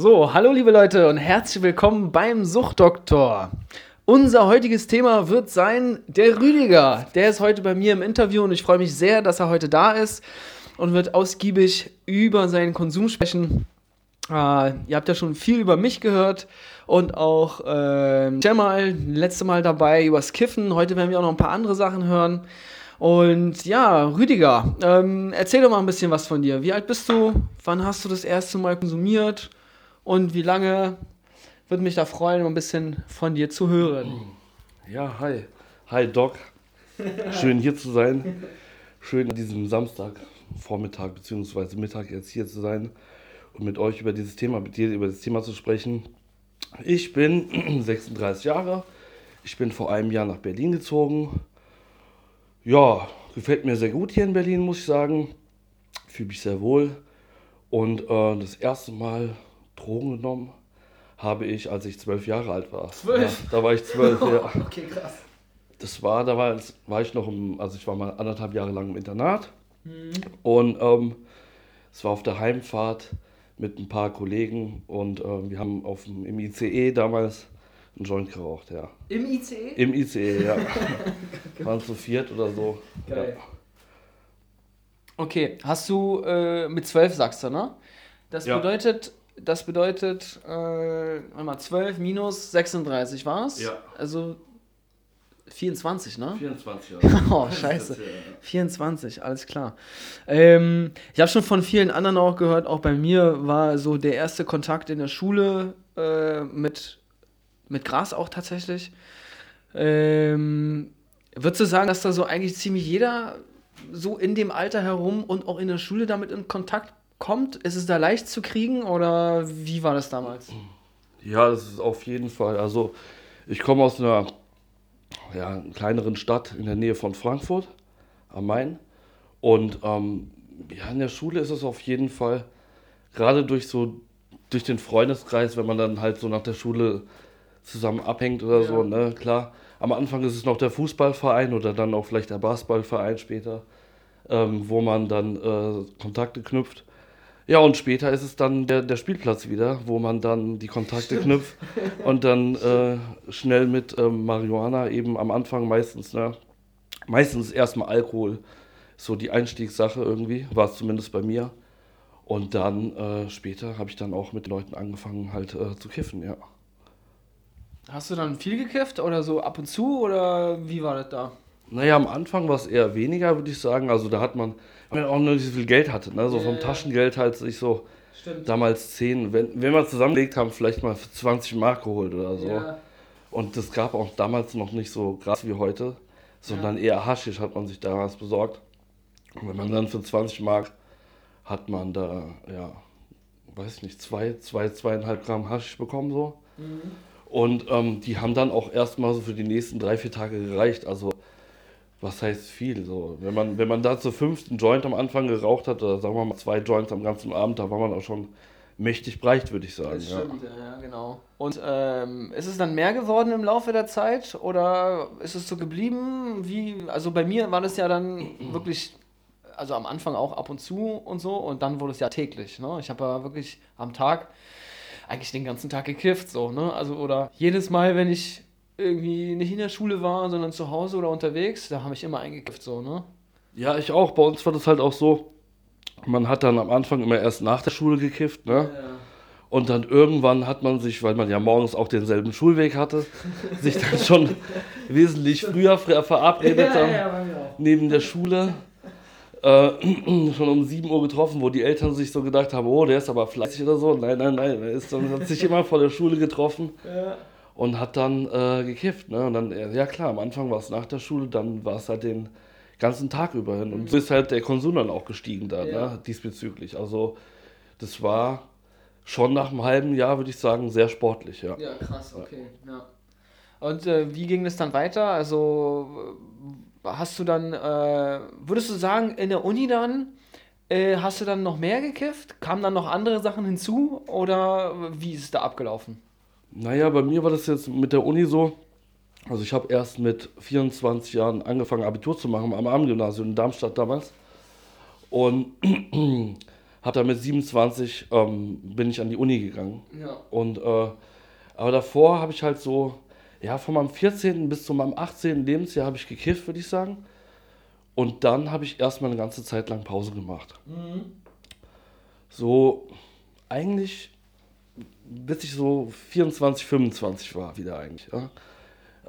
So, hallo liebe Leute und herzlich willkommen beim Suchtdoktor. Unser heutiges Thema wird sein der Rüdiger. Der ist heute bei mir im Interview und ich freue mich sehr, dass er heute da ist und wird ausgiebig über seinen Konsum sprechen. Äh, ihr habt ja schon viel über mich gehört und auch äh, Jamal, letzte Mal dabei übers Kiffen. Heute werden wir auch noch ein paar andere Sachen hören. Und ja, Rüdiger, ähm, erzähl doch mal ein bisschen was von dir. Wie alt bist du? Wann hast du das erste Mal konsumiert? Und wie lange? Würde mich da freuen, ein bisschen von dir zu hören. Ja, hi. Hi Doc. Schön hier zu sein. Schön an diesem Samstag, Vormittag bzw. Mittag jetzt hier zu sein und mit euch über dieses Thema, mit dir über das Thema zu sprechen. Ich bin 36 Jahre. Ich bin vor einem Jahr nach Berlin gezogen ja, gefällt mir sehr gut hier in Berlin, muss ich sagen. Fühle mich sehr wohl. Und äh, das erste Mal Drogen genommen habe ich, als ich zwölf Jahre alt war. Zwölf? Ja, da war ich zwölf, ja. Okay, krass. Das war, da war, war ich noch im, also ich war mal anderthalb Jahre lang im Internat. Mhm. Und ähm, es war auf der Heimfahrt mit ein paar Kollegen und äh, wir haben auf dem, im ICE damals einen Joint geraucht, ja. Im ICE? Im ICE, ja. Waren zu viert oder so. Geil. Ja. Okay, hast du äh, mit zwölf sagst du, ne? Das ja. bedeutet, das bedeutet, äh, mal 12 minus 36 war's? Ja. Also 24, ne? 24, ja. oh, scheiße. 24, alles klar. Ähm, ich habe schon von vielen anderen auch gehört, auch bei mir war so der erste Kontakt in der Schule äh, mit mit Gras auch tatsächlich. Ähm, würdest du sagen, dass da so eigentlich ziemlich jeder so in dem Alter herum und auch in der Schule damit in Kontakt kommt? Ist es da leicht zu kriegen oder wie war das damals? Ja, das ist auf jeden Fall. Also ich komme aus einer ja, kleineren Stadt in der Nähe von Frankfurt am Main. Und ähm, ja, in der Schule ist es auf jeden Fall, gerade durch so, durch den Freundeskreis, wenn man dann halt so nach der Schule zusammen abhängt oder ja. so, ne, klar. Am Anfang ist es noch der Fußballverein oder dann auch vielleicht der Basketballverein später, ähm, wo man dann äh, Kontakte knüpft. Ja, und später ist es dann der, der Spielplatz wieder, wo man dann die Kontakte Stimmt. knüpft und dann äh, schnell mit ähm, Marihuana eben am Anfang meistens, ne, meistens erstmal Alkohol, so die Einstiegssache irgendwie, war es zumindest bei mir. Und dann äh, später habe ich dann auch mit Leuten angefangen halt äh, zu kiffen, ja. Hast du dann viel gekifft oder so ab und zu oder wie war das da? Naja, am Anfang war es eher weniger, würde ich sagen. Also da hat man, weil man auch nur nicht so viel Geld hatte, ne? So vom Taschengeld halt sich so Stimmt. damals 10, wenn, wenn wir zusammengelegt haben, vielleicht mal für 20 Mark geholt oder so. Yeah. Und das gab auch damals noch nicht so krass wie heute, sondern ja. eher Haschisch hat man sich damals besorgt. Und wenn man dann für 20 Mark hat man da, ja, weiß ich nicht, zwei, zwei, zweieinhalb Gramm Haschisch bekommen so. Mhm. Und ähm, die haben dann auch erstmal so für die nächsten drei, vier Tage gereicht. Also, was heißt viel? So, wenn man, wenn man da zur fünften Joint am Anfang geraucht hat, oder sagen wir mal zwei Joints am ganzen Abend, da war man auch schon mächtig breit, würde ich sagen. Das stimmt, ja, ja genau. Und ähm, ist es dann mehr geworden im Laufe der Zeit oder ist es so geblieben? Wie, also bei mir war das ja dann wirklich, also am Anfang auch ab und zu und so und dann wurde es ja täglich. Ne? Ich habe ja wirklich am Tag eigentlich den ganzen Tag gekifft, so, ne? Also, oder jedes Mal, wenn ich irgendwie nicht in der Schule war, sondern zu Hause oder unterwegs, da habe ich immer eingekifft, so, ne? Ja, ich auch. Bei uns war das halt auch so, man hat dann am Anfang immer erst nach der Schule gekifft, ne? Ja. Und dann irgendwann hat man sich, weil man ja morgens auch denselben Schulweg hatte, sich dann schon wesentlich früher verabredet ja, ja, neben der Schule äh, schon um 7 Uhr getroffen, wo die Eltern sich so gedacht haben, oh, der ist aber fleißig oder so. Nein, nein, nein, er ist dann, hat sich immer vor der Schule getroffen ja. Und hat dann äh, gekifft. Ne? Und dann, ja klar, am Anfang war es nach der Schule, dann war es halt den ganzen Tag über hin. Und so ist halt der Konsum dann auch gestiegen da, ja. ne? diesbezüglich. Also das war schon nach einem halben Jahr, würde ich sagen, sehr sportlich. Ja, ja krass, okay. Ja. Und äh, wie ging das dann weiter? Also hast du dann, äh, würdest du sagen, in der Uni dann, äh, hast du dann noch mehr gekifft? Kamen dann noch andere Sachen hinzu oder wie ist es da abgelaufen? Naja, bei mir war das jetzt mit der Uni so. Also ich habe erst mit 24 Jahren angefangen, Abitur zu machen am Abendgymnasium in Darmstadt damals. Und Hab dann mit 27 ähm, bin ich an die Uni gegangen. Ja. Und äh, aber davor habe ich halt so, ja, von meinem 14. bis zu meinem 18. Lebensjahr habe ich gekifft, würde ich sagen. Und dann habe ich erstmal eine ganze Zeit lang Pause gemacht. So, eigentlich, bis ich so 24, 25 war, wieder eigentlich. Ja.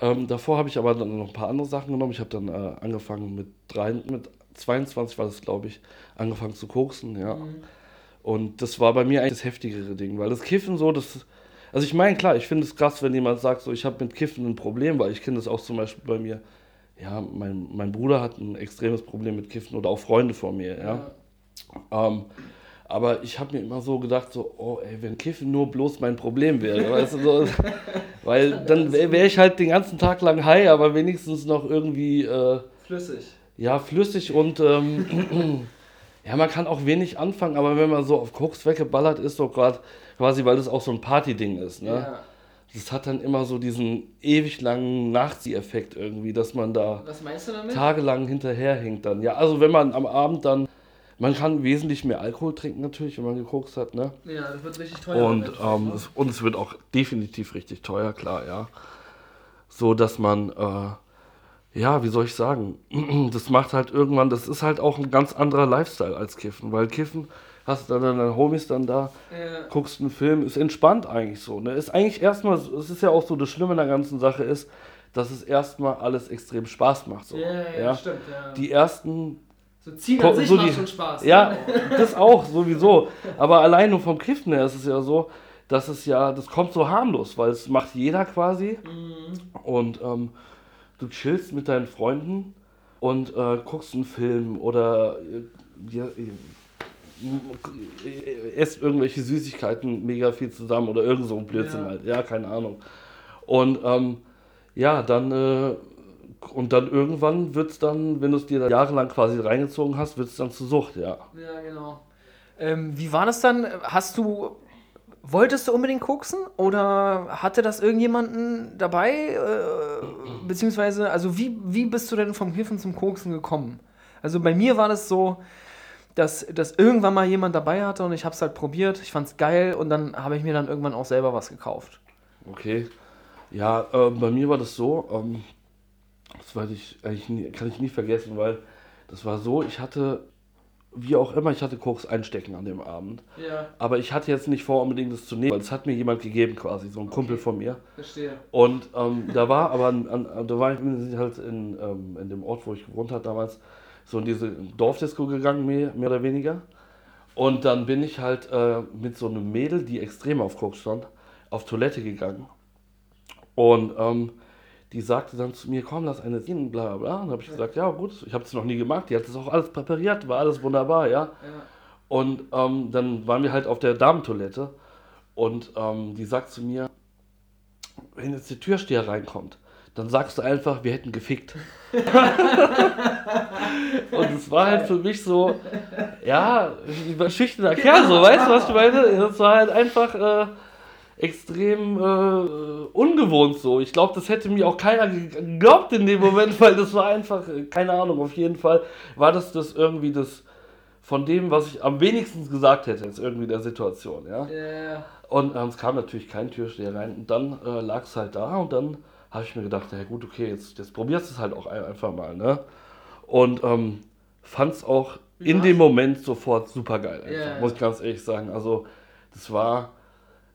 Ähm, davor habe ich aber dann noch ein paar andere Sachen genommen. Ich habe dann äh, angefangen mit, drei, mit 22 war das, glaube ich, angefangen zu koksen, ja. Und das war bei mir eigentlich das heftigere Ding, weil das Kiffen so, das. Also ich meine, klar, ich finde es krass, wenn jemand sagt, so ich habe mit Kiffen ein Problem, weil ich kenne das auch zum Beispiel bei mir. Ja, mein, mein Bruder hat ein extremes Problem mit Kiffen oder auch Freunde von mir, ja. Ähm, aber ich habe mir immer so gedacht, so, oh ey, wenn Kiffen nur bloß mein Problem wäre, weißt du, so, weil dann wäre wär ich halt den ganzen Tag lang high, aber wenigstens noch irgendwie, äh, Flüssig. ja, flüssig und, ähm, ja, man kann auch wenig anfangen, aber wenn man so auf Koks weggeballert ist, so gerade quasi, weil das auch so ein Partyding ist, ne? Ja. Das hat dann immer so diesen ewig langen Nachzieheffekt irgendwie, dass man da Was meinst du damit? tagelang hinterherhängt dann. Ja, also wenn man am Abend dann, man kann wesentlich mehr Alkohol trinken natürlich, wenn man gekokst hat, ne? Ja, das wird richtig teuer. Und, ähm, es, und es wird auch definitiv richtig teuer, klar, ja. So, dass man, äh, ja, wie soll ich sagen, das macht halt irgendwann, das ist halt auch ein ganz anderer Lifestyle als Kiffen, weil Kiffen hast du dann deine Homies dann da, Ja. guckst einen Film, ist entspannt eigentlich so, ne? Ist eigentlich erstmal, es ist ja auch so, das Schlimme an der ganzen Sache ist, dass es erstmal alles extrem Spaß macht, so. Ja, ja, ja. stimmt. Ja. Die ersten so ziehen an sich so macht die- schon Spaß. ja, ne? das auch, sowieso. Aber allein nur vom Kiffen her ist es ja so, dass es ja, das kommt so harmlos, weil es macht jeder quasi. Und ähm, du chillst mit deinen Freunden und äh, guckst einen Film oder äh, ja, äh, esst irgendwelche Süßigkeiten mega viel zusammen oder irgend so ein Blödsinn Ja. halt. Ja, keine Ahnung. Und ähm, ja, dann äh, und dann irgendwann wird es dann, wenn du es dir dann jahrelang quasi reingezogen hast, wird es dann zur Sucht, ja. Ja, genau. Ähm, wie war das dann? Hast du. Wolltest du unbedingt koksen oder hatte das irgendjemanden dabei? Äh, beziehungsweise, also wie, wie bist du denn vom Kiffen zum Koksen gekommen? Also bei mir war das so, dass, dass irgendwann mal jemand dabei hatte und ich habe es halt probiert, ich fand es geil und dann habe ich mir dann irgendwann auch selber was gekauft. Okay. Ja, äh, bei mir war das so, ähm, das weiß ich eigentlich nie, kann ich nie vergessen, weil das war so, ich hatte, wie auch immer, ich hatte Koks einstecken an dem Abend. Ja, Aber ich hatte jetzt nicht vor, unbedingt das zu nehmen, weil es hat mir jemand gegeben quasi, so ein Kumpel von mir. verstehe. Und ähm, da war aber, an, an, da war ich halt in, ähm, in dem Ort, wo ich gewohnt habe damals, so in diese Dorfdisco gegangen, mehr, mehr oder weniger. Und dann bin ich halt äh, mit so einem Mädel, die extrem auf Koks stand, auf Toilette gegangen. Und ähm, die sagte dann zu mir, komm, lass eine ziehen, bla bla. Und dann habe ich gesagt, ja gut, ich habe es noch nie gemacht, die hat das auch alles präpariert, war alles wunderbar, ja. Ja. Und ähm, dann waren wir halt auf der Damentoilette und ähm, die sagt zu mir, wenn jetzt der Türsteher reinkommt, dann sagst du einfach, wir hätten gefickt. und es war halt für mich so, ja, schüchterner Kerl, so, weißt du, was ich meine? Das war halt einfach äh, extrem äh, ungewohnt so. Ich glaube, das hätte mir auch keiner geglaubt in dem Moment, weil das war einfach, äh, keine Ahnung, auf jeden Fall war das das irgendwie das von dem, was ich am wenigsten gesagt hätte, jetzt irgendwie der Situation, ja. Ja. Und ähm, es kam natürlich kein Türsteher rein. Und dann äh, lag es halt da und dann habe ich mir gedacht, ja gut, okay, jetzt, jetzt probierst du es halt auch ein- einfach mal, ne? Und ähm, fand es auch in Ja. dem Moment sofort super geil, ja. muss ich ganz ehrlich sagen. Also, das war,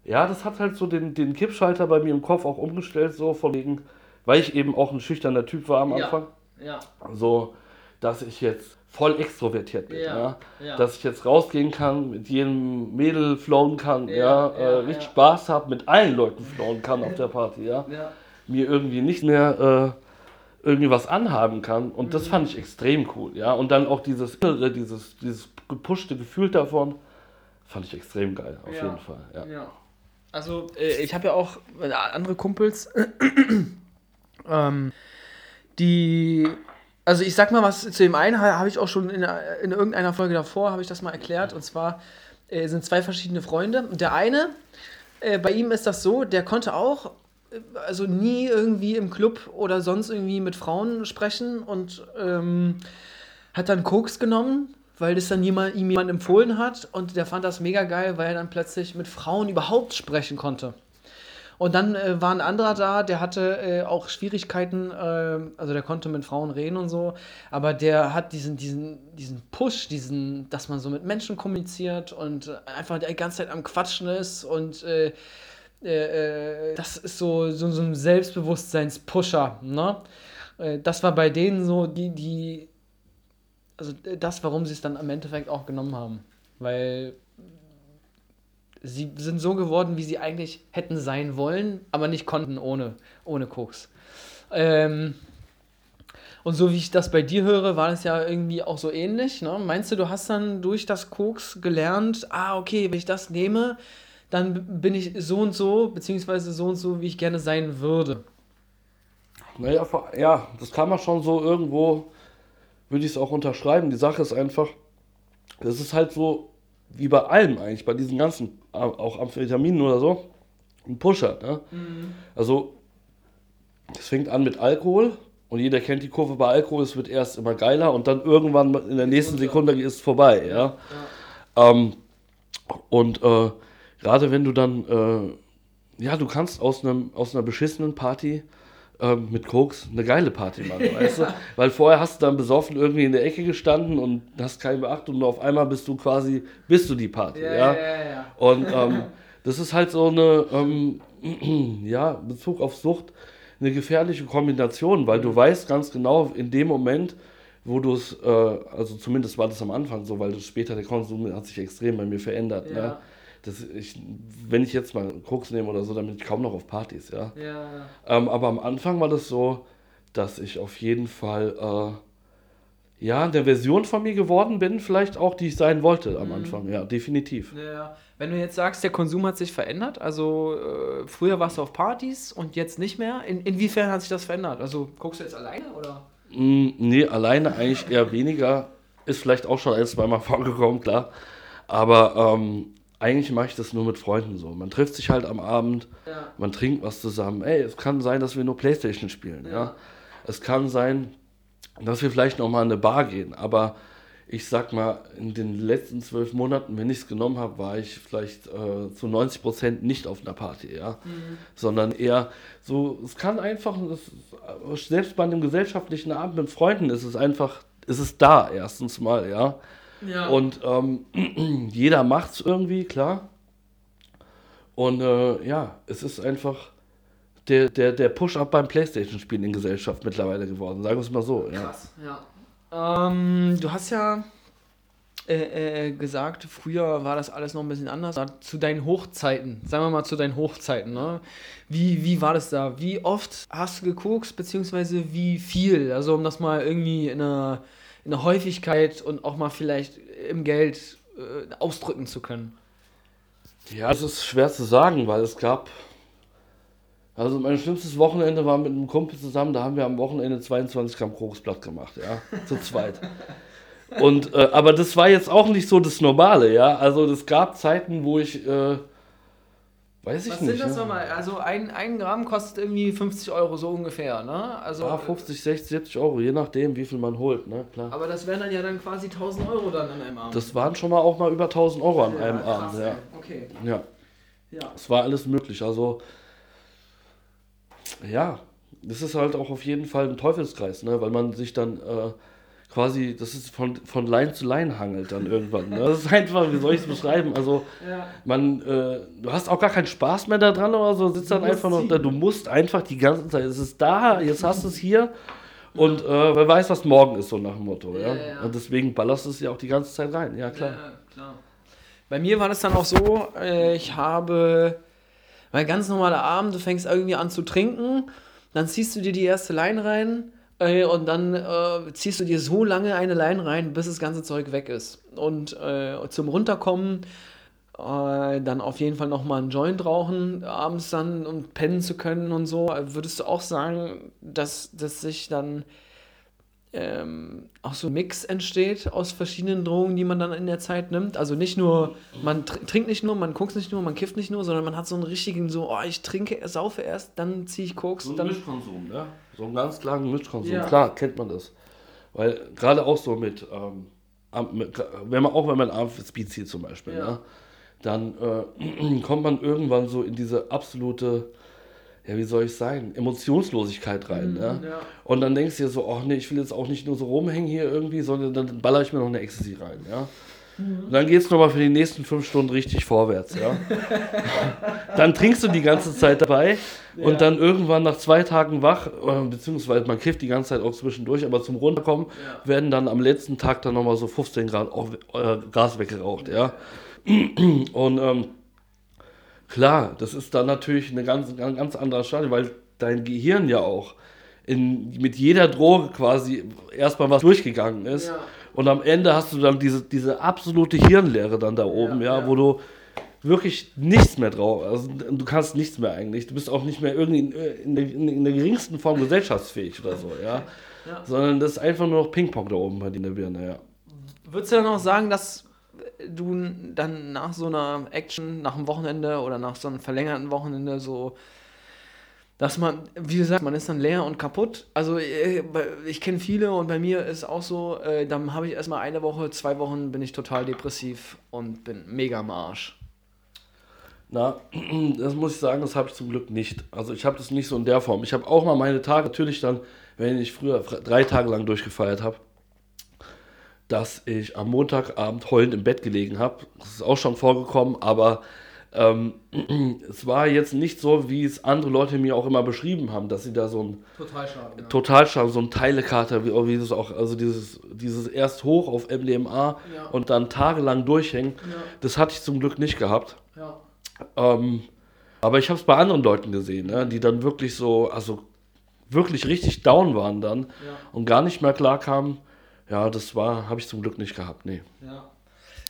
ja, das hat halt so den, den Kippschalter bei mir im Kopf auch umgestellt, so von wegen, weil ich eben auch ein schüchterner Typ war am Ja. Anfang. Ja. So, dass ich jetzt voll extrovertiert bin, Ja, ja. Dass ich jetzt rausgehen kann, mit jedem Mädel flowen kann, Ja, äh, richtig. Spaß habe, mit allen Leuten flowen kann auf der Party, ja. Mir irgendwie nicht mehr äh, irgendwie was anhaben kann. Und Mhm. das fand ich extrem cool, ja. Und dann auch dieses innere, dieses, dieses gepushte Gefühl davon, fand ich extrem geil, auf jeden Fall, ja. Also, äh, ich habe ja auch äh, andere Kumpels, ähm, die. Also, ich sag mal was zu dem einen, ha- habe ich auch schon in, in irgendeiner Folge davor, habe ich das mal erklärt. Und zwar äh, sind zwei verschiedene Freunde. Und der eine, äh, bei ihm ist das so, der konnte auch. äh, Also nie irgendwie im Club oder sonst irgendwie mit Frauen sprechen und ähm, hat dann Koks genommen weil das dann jemand, ihm jemand empfohlen hat und der fand das mega geil, weil er dann plötzlich mit Frauen überhaupt sprechen konnte. Und dann äh, war ein anderer da, der hatte äh, auch Schwierigkeiten, äh, also der konnte mit Frauen reden und so, aber der hat diesen, diesen, diesen Push, diesen, dass man so mit Menschen kommuniziert und einfach die ganze Zeit am Quatschen ist und äh, äh, äh, das ist so, so, so ein Selbstbewusstseinspusher, ne? das war bei denen so die, die, also das, warum sie es dann im Endeffekt auch genommen haben. Weil sie sind so geworden, wie sie eigentlich hätten sein wollen, aber nicht konnten ohne, ohne Koks. Ähm, und so wie ich das bei dir höre, war das ja irgendwie auch so ähnlich. Ne? Meinst du, du hast dann durch das Koks gelernt, ah, okay, wenn ich das nehme, dann bin ich so und so, beziehungsweise so und so, wie ich gerne sein würde? Naja, ja, das kann man schon so irgendwo, würde ich es auch unterschreiben. Die Sache ist einfach, das ist halt so, wie bei allem eigentlich, bei diesen ganzen, auch Amphetaminen oder so, ein Pusher. Ne? Mhm. Also, es fängt an mit Alkohol und jeder kennt die Kurve bei Alkohol, es wird erst immer geiler und dann irgendwann in der nächsten Sekunde ist es vorbei. Ja? ja. Ähm, und äh, gerade wenn du dann, äh, ja, du kannst aus, einem, aus einer beschissenen Party ähm, mit Koks eine geile Party machen, weißt du? Weil vorher hast du dann besoffen irgendwie in der Ecke gestanden und hast keine Beachtung und auf einmal bist du quasi, bist du die Party, ja? ja? ja, ja und ähm, das ist halt so eine, ähm, ja, Bezug auf Sucht, eine gefährliche Kombination, weil du mhm. weißt ganz genau, in dem Moment, wo du es, äh, also zumindest war das am Anfang so, weil das später der Konsum hat sich extrem bei mir verändert. Ne? Das, ich, wenn ich jetzt mal Koks nehme oder so, dann bin ich kaum noch auf Partys, ja. ja. Ähm, aber am Anfang war das so, dass ich auf jeden Fall äh, ja der Version von mir geworden bin, vielleicht auch, die ich sein wollte am mhm. Anfang, ja, definitiv. Ja. Wenn du jetzt sagst, der Konsum hat sich verändert, also äh, früher warst du auf Partys und jetzt nicht mehr, In, inwiefern hat sich das verändert? Also guckst du jetzt alleine oder? Mm, nee, alleine eigentlich eher weniger. Ist vielleicht auch schon ein, zweimal vorgekommen, klar. Aber ähm, eigentlich mache ich das nur mit Freunden so. Man trifft sich halt am Abend, ja. man trinkt was zusammen. Ey, es kann sein, dass wir nur Playstation spielen, ja. ja? Es kann sein, dass wir vielleicht noch mal in eine Bar gehen, aber ich sag mal, in den letzten zwölf Monaten, wenn ich es genommen habe, war ich vielleicht äh, zu 90 Prozent nicht auf einer Party, ja. Mhm. Sondern eher so, es kann einfach, das, selbst bei einem gesellschaftlichen Abend mit Freunden ist es einfach, ist es da erstens mal, ja. Ja. Und ähm, jeder es irgendwie, klar. Und äh, ja, es ist einfach der, der, der Push-Up beim Playstation-Spielen in Gesellschaft mittlerweile geworden, sagen wir es mal so. Ja. Krass, ja. Ähm, du hast ja äh, äh, gesagt, früher war das alles noch ein bisschen anders. Zu deinen Hochzeiten, sagen wir mal zu deinen Hochzeiten, ne? Wie, wie war das da? Wie oft hast du geguckt, beziehungsweise wie viel? Also um das mal irgendwie in einer in der Häufigkeit und auch mal vielleicht im Geld äh, ausdrücken zu können? Ja, das ist schwer zu sagen, weil es gab. Also mein schlimmstes Wochenende war mit einem Kumpel zusammen, da haben wir am Wochenende 22 Gramm Kokosblatt gemacht, ja, zu zweit. Und, äh, aber das war jetzt auch nicht so das Normale, ja. Also es gab Zeiten, wo ich äh, Weiß ich Was nicht. Was sind das ja. nochmal? Also ein, ein Gramm kostet irgendwie 50 Euro so ungefähr, ne? Also, ja, 50, 60, 70 Euro, je nachdem, wie viel man holt, ne? Klar. Aber das wären dann ja dann quasi 1000 Euro dann an einem Abend. Das waren schon mal auch mal über 1000 Euro an ja, einem krass, Abend, ja. Okay. Ja. Ja. Es war alles möglich, also ja, das ist halt auch auf jeden Fall ein Teufelskreis, ne? Weil man sich dann äh, quasi, das ist von, von Line zu Line hangelt dann irgendwann. Ne? Das ist einfach, wie soll ich es beschreiben? Also, ja. man, äh, du hast auch gar keinen Spaß mehr daran oder so, sitzt dann einfach noch da. Du musst einfach die ganze Zeit, es ist da, jetzt hast du es hier. Und äh, wer weiß, was morgen ist, so nach dem Motto. Ja, ja? Und deswegen ballerst du es ja auch die ganze Zeit rein. Ja, klar. klar. Bei mir war das dann auch so, äh, ich habe, mein ganz normaler Abend, du fängst irgendwie an zu trinken, dann ziehst du dir die erste Line rein äh, und dann äh, ziehst du dir so lange eine Leine rein, bis das ganze Zeug weg ist. Und äh, zum Runterkommen äh, dann auf jeden Fall nochmal einen Joint rauchen, abends dann, um pennen zu können und so. Würdest du auch sagen, dass, dass sich dann ähm, auch so ein Mix entsteht aus verschiedenen Drogen, die man dann in der Zeit nimmt. Also nicht nur, man trinkt nicht nur, man guckt nicht nur, man kifft nicht nur, sondern man hat so einen richtigen, so, oh, ich trinke, saufe erst, dann ziehe ich Koks. So ein dann Mischkonsum, ne? So einen ganz klaren Mischkonsum. Ja. Klar, kennt man das. Weil gerade auch so mit, ähm, wenn man auch wenn man Speed zieht zum Beispiel, ja. ne, dann äh, kommt man irgendwann so in diese absolute, ja, wie soll ich sagen, Emotionslosigkeit rein. Mhm, ja? ja? Und dann denkst du dir so, ach nee, ich will jetzt auch nicht nur so rumhängen hier irgendwie, sondern dann baller ich mir noch eine Ecstasy rein. Ja? Mhm. Und dann geht es nochmal für die nächsten fünf Stunden richtig vorwärts. Ja? dann trinkst du die ganze Zeit dabei ja. und dann irgendwann nach zwei Tagen wach, äh, beziehungsweise man kifft die ganze Zeit auch zwischendurch, aber zum Runterkommen ja. werden dann am letzten Tag dann nochmal so 15 Grad auf, äh, Gas weggeraucht. Ja? Und ähm, klar, das ist dann natürlich eine ganz, ganz, ganz andere Stadium, weil dein Gehirn ja auch in, mit jeder Droge quasi erstmal was durchgegangen ist. Ja. Und am Ende hast du dann diese, diese absolute Hirnleere dann da oben, ja, ja, wo du wirklich nichts mehr drauf, also du kannst nichts mehr eigentlich. Du bist auch nicht mehr irgendwie in, in, der, in der, geringsten Form gesellschaftsfähig oder so, ja. ja. Sondern das ist einfach nur noch Ping-Pong da oben bei dir in der Birne, ja. Würdest du dann auch sagen, dass du dann nach so einer Action, nach einem Wochenende oder nach so einem verlängerten Wochenende so, dass man, wie gesagt, man ist dann leer und kaputt. Also äh, ich kenne viele und bei mir ist auch so, äh, dann habe ich erstmal eine Woche, zwei Wochen bin ich total depressiv und bin mega am Arsch. Na, das muss ich sagen, das habe ich zum Glück nicht. Also ich habe das nicht so in der Form. Ich habe auch mal meine Tage, natürlich dann, wenn ich früher drei Tage lang durchgefeiert habe, dass ich am Montagabend heulend im Bett gelegen habe. Das ist auch schon vorgekommen, aber ähm, es war jetzt nicht so, wie es andere Leute mir auch immer beschrieben haben, dass sie da so ein Totalschaden, ja. Totalschaden so ein Teilekater, wie, wie das auch, also dieses, dieses erst hoch auf MDMA ja. und dann tagelang durchhängen, ja. das hatte ich zum Glück nicht gehabt. Ähm, aber ich habe es bei anderen Leuten gesehen, ne, die dann wirklich so, also wirklich richtig down waren dann und gar nicht mehr klar kamen ja, das war, habe ich zum Glück nicht gehabt, nee. Ja.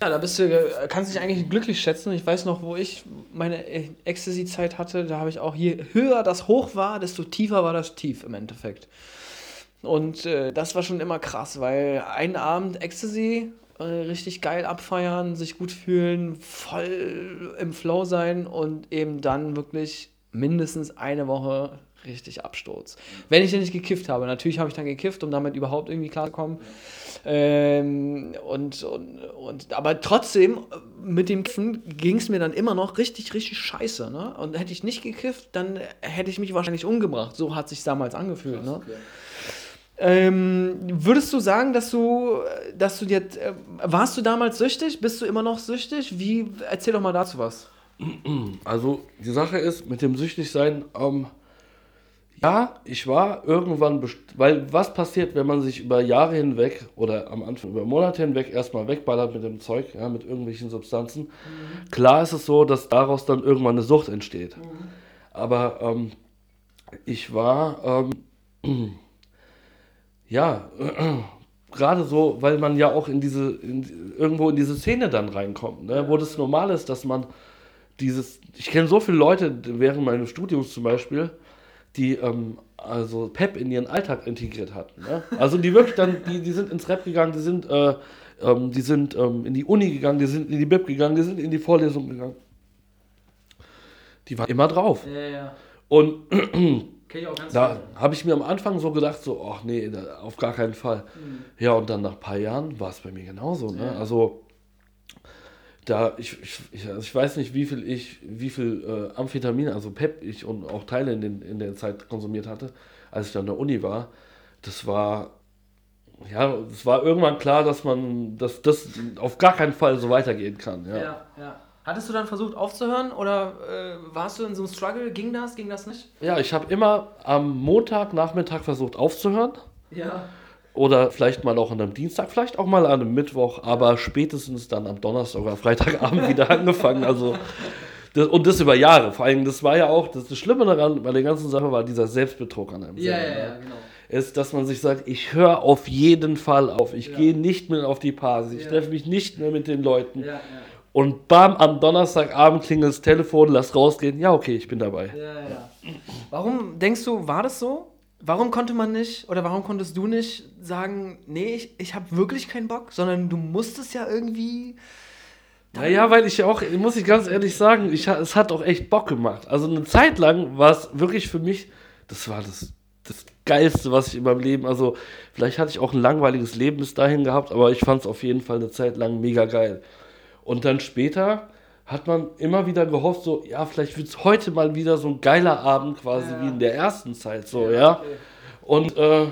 Ja, da bist du, kannst dich eigentlich glücklich schätzen. Ich weiß noch, wo ich meine Ecstasy-Zeit hatte, da habe ich auch, je höher das Hoch war, desto tiefer war das Tief im Endeffekt. Und äh, das war schon immer krass, weil einen Abend Ecstasy äh, richtig geil abfeiern, sich gut fühlen, voll im Flow sein und eben dann wirklich mindestens eine Woche richtig Absturz. Wenn ich denn nicht gekifft habe. Natürlich habe ich dann gekifft, um damit überhaupt irgendwie klarzukommen. Ähm, und, und, und, aber trotzdem, mit dem Kiffen ging es mir dann immer noch richtig, richtig scheiße. Ne? Und hätte ich nicht gekifft, dann hätte ich mich wahrscheinlich umgebracht. So hat sich damals angefühlt. Krass, ne? Okay. Ähm, würdest du sagen, dass du, dass du jetzt, äh, warst du damals süchtig? Bist du immer noch süchtig? Wie, erzähl doch mal dazu was. Also die Sache ist, mit dem Süchtigsein, ähm, ja, ich war irgendwann, weil was passiert, wenn man sich über Jahre hinweg oder am Anfang über Monate hinweg erstmal wegballert mit dem Zeug, ja, mit irgendwelchen Substanzen. Mhm. Klar ist es so, dass daraus dann irgendwann eine Sucht entsteht. Mhm. Aber ähm, ich war, ähm, ja, gerade so, weil man ja auch in diese, in, irgendwo in diese Szene dann reinkommt, ne, wo das normal ist, dass man dieses, ich kenne so viele Leute während meines Studiums zum Beispiel, die ähm, also Pep in ihren Alltag integriert hatten. Ne? Also die wirklich dann, die, die sind ins Rap gegangen, die sind, äh, ähm, die sind ähm, in die Uni gegangen, die sind in die Bib gegangen, die sind in die Vorlesung gegangen. Die waren immer drauf. Ja, ja. Und da habe ich mir am Anfang so gedacht, so, ach nee, auf gar keinen Fall. Mhm. Ja, und dann nach ein paar Jahren war es bei mir genauso. Ne? Ja. Also da, ich, ich, also ich weiß nicht, wie viel ich, wie viel äh, Amphetamin, also PEP ich und auch Teile in, den, in der Zeit konsumiert hatte, als ich dann an der Uni war. Das war, ja, es war irgendwann klar, dass man, dass das auf gar keinen Fall so weitergehen kann. Ja, ja. ja. Hattest du dann versucht aufzuhören oder äh, warst du in so einem Struggle? Ging das? Ging das nicht? Ja, ich habe immer am Montagnachmittag versucht aufzuhören. Ja. Oder vielleicht mal auch an einem Dienstag, vielleicht auch mal an einem Mittwoch, aber spätestens dann am Donnerstag oder Freitagabend wieder angefangen. Also das, und das über Jahre. Vor allem, das war ja auch, das, das Schlimme daran bei der ganzen Sache war dieser Selbstbetrug an einem ja, selber. Ja, ja, genau. Ist, dass man sich sagt, ich höre auf jeden Fall auf. Ich ja. gehe nicht mehr auf die Party. Ich ja. treffe mich nicht mehr mit den Leuten. Ja. Und bam, am Donnerstagabend klingelt das Telefon, lass rausgehen. Ja, okay, ich bin dabei. Ja, ja. Warum denkst du, war das so? Warum konnte man nicht oder warum konntest du nicht sagen, nee, ich, ich habe wirklich keinen Bock, sondern du musstest ja irgendwie. Naja, weil ich ja auch, muss ich ganz ehrlich sagen, ich, es hat auch echt Bock gemacht. Also eine Zeit lang war es wirklich für mich, das war das, das Geilste, was ich in meinem Leben, also vielleicht hatte ich auch ein langweiliges Leben bis dahin gehabt, aber ich fand es auf jeden Fall eine Zeit lang mega geil. Und dann später hat man immer wieder gehofft, so, ja, vielleicht wird es heute mal wieder so ein geiler Abend quasi Ja. wie in der ersten Zeit, so, ja. okay. Und äh,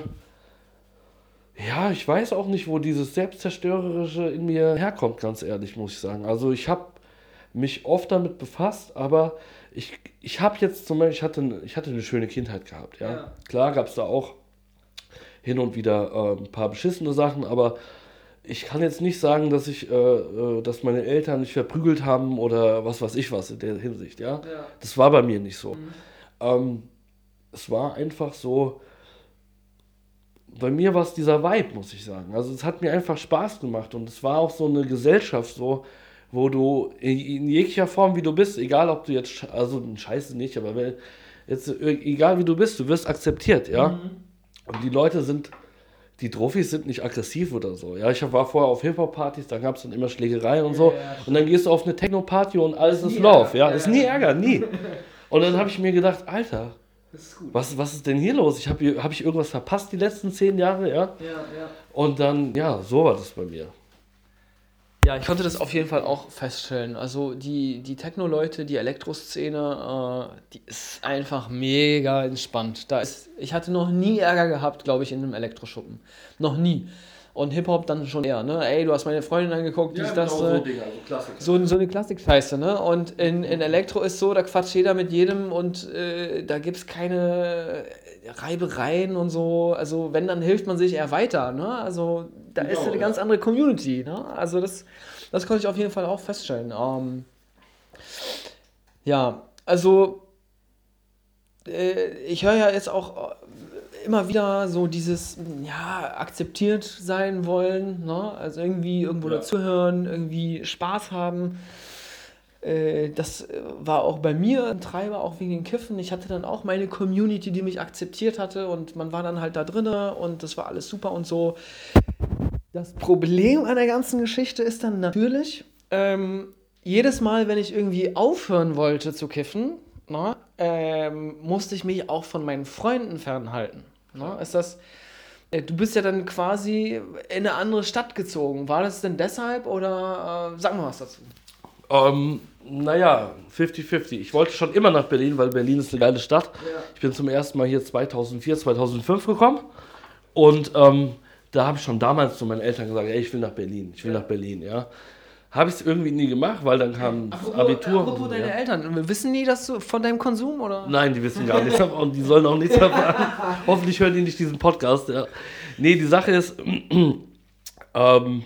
ja, ich weiß auch nicht, wo dieses Selbstzerstörerische in mir herkommt, ganz ehrlich, muss ich sagen. Also ich habe mich oft damit befasst, aber ich, ich habe jetzt zum Beispiel, ich hatte, eine- ich hatte eine schöne Kindheit gehabt, ja. Ja. Klar gab es da auch hin und wieder äh, ein paar beschissene Sachen, aber ich kann jetzt nicht sagen, dass ich, äh, äh, dass meine Eltern mich verprügelt haben oder was weiß ich was in der Hinsicht, ja. Ja. Das war bei mir nicht so. Ähm, es war einfach so, bei mir war es dieser Vibe, muss ich sagen. Also es hat mir einfach Spaß gemacht und es war auch so eine Gesellschaft so, wo du in, in jeglicher Form, wie du bist, egal ob du jetzt, also Scheiße nicht, aber wenn, jetzt, äh, egal wie du bist, du wirst akzeptiert, ja. Und die Leute sind, die Trophys sind nicht aggressiv oder so. Ja, ich war vorher auf Hip-Hop-Partys, da gab es dann immer Schlägereien und so. Ja, ja, und dann gehst du auf eine Techno-Party und alles ist Lauf. Ärger. Ja, ist nie Ärger, nie. Und dann habe ich mir gedacht, Alter, ist was, was ist denn hier los? Ich habe hab ich irgendwas verpasst die letzten zehn Jahre, ja? Ja, ja. Und dann, ja, so war das bei mir. Ja, ich konnte das auf jeden Fall auch feststellen. Also die, die Techno-Leute, die Elektroszene, äh, die ist einfach mega entspannt. Da ist, ich hatte noch nie Ärger gehabt, glaube ich, in einem Elektroschuppen. Noch nie. Und Hip-Hop dann schon eher, ne? Ey, du hast meine Freundin angeguckt, dies, das. äh, Dinger, so so, so eine Klassikscheiße, ne? Und in, in Elektro ist so, da quatscht jeder mit jedem und äh, da gibt es keine Reibereien und so. Also wenn, dann hilft man sich eher weiter, ne? Also da ist Genau, eine ja. ganz andere Community, ne? Also das, das konnte ich auf jeden Fall auch feststellen. Ähm, ja, also äh, ich höre ja jetzt auch äh, immer wieder so dieses, ja, akzeptiert sein wollen, ne? Also irgendwie irgendwo Ja. dazuhören, irgendwie Spaß haben. Äh, Das äh, war auch bei mir ein Treiber, auch wegen den Kiffen. Ich hatte dann auch meine Community, die mich akzeptiert hatte und man war dann halt da drinne und das war alles super und so. Das Problem an der ganzen Geschichte ist dann natürlich, ähm, jedes Mal, wenn ich irgendwie aufhören wollte zu kiffen, ne, ähm, musste ich mich auch von meinen Freunden fernhalten. Ne? Ist das, äh, du bist ja dann quasi in eine andere Stadt gezogen. War das denn deshalb oder äh, sag mal was dazu? Ähm, naja, 50-50. Ich wollte schon immer nach Berlin, weil Berlin ist eine geile Stadt. Ja. Ich bin zum ersten Mal hier 2004, 2005 gekommen. Und ähm, da habe ich schon damals zu meinen Eltern gesagt, ey, ich will nach Berlin, ich will Ja. nach Berlin, ja. Habe ich es irgendwie nie gemacht, weil dann kam das Apropos, Abitur. apropos deine ja. Eltern, wissen die das von deinem Konsum oder? Nein, die wissen gar nichts davon und die sollen auch nichts erfahren. Hoffentlich hören die nicht diesen Podcast. Ja. Nee, die Sache ist, ähm,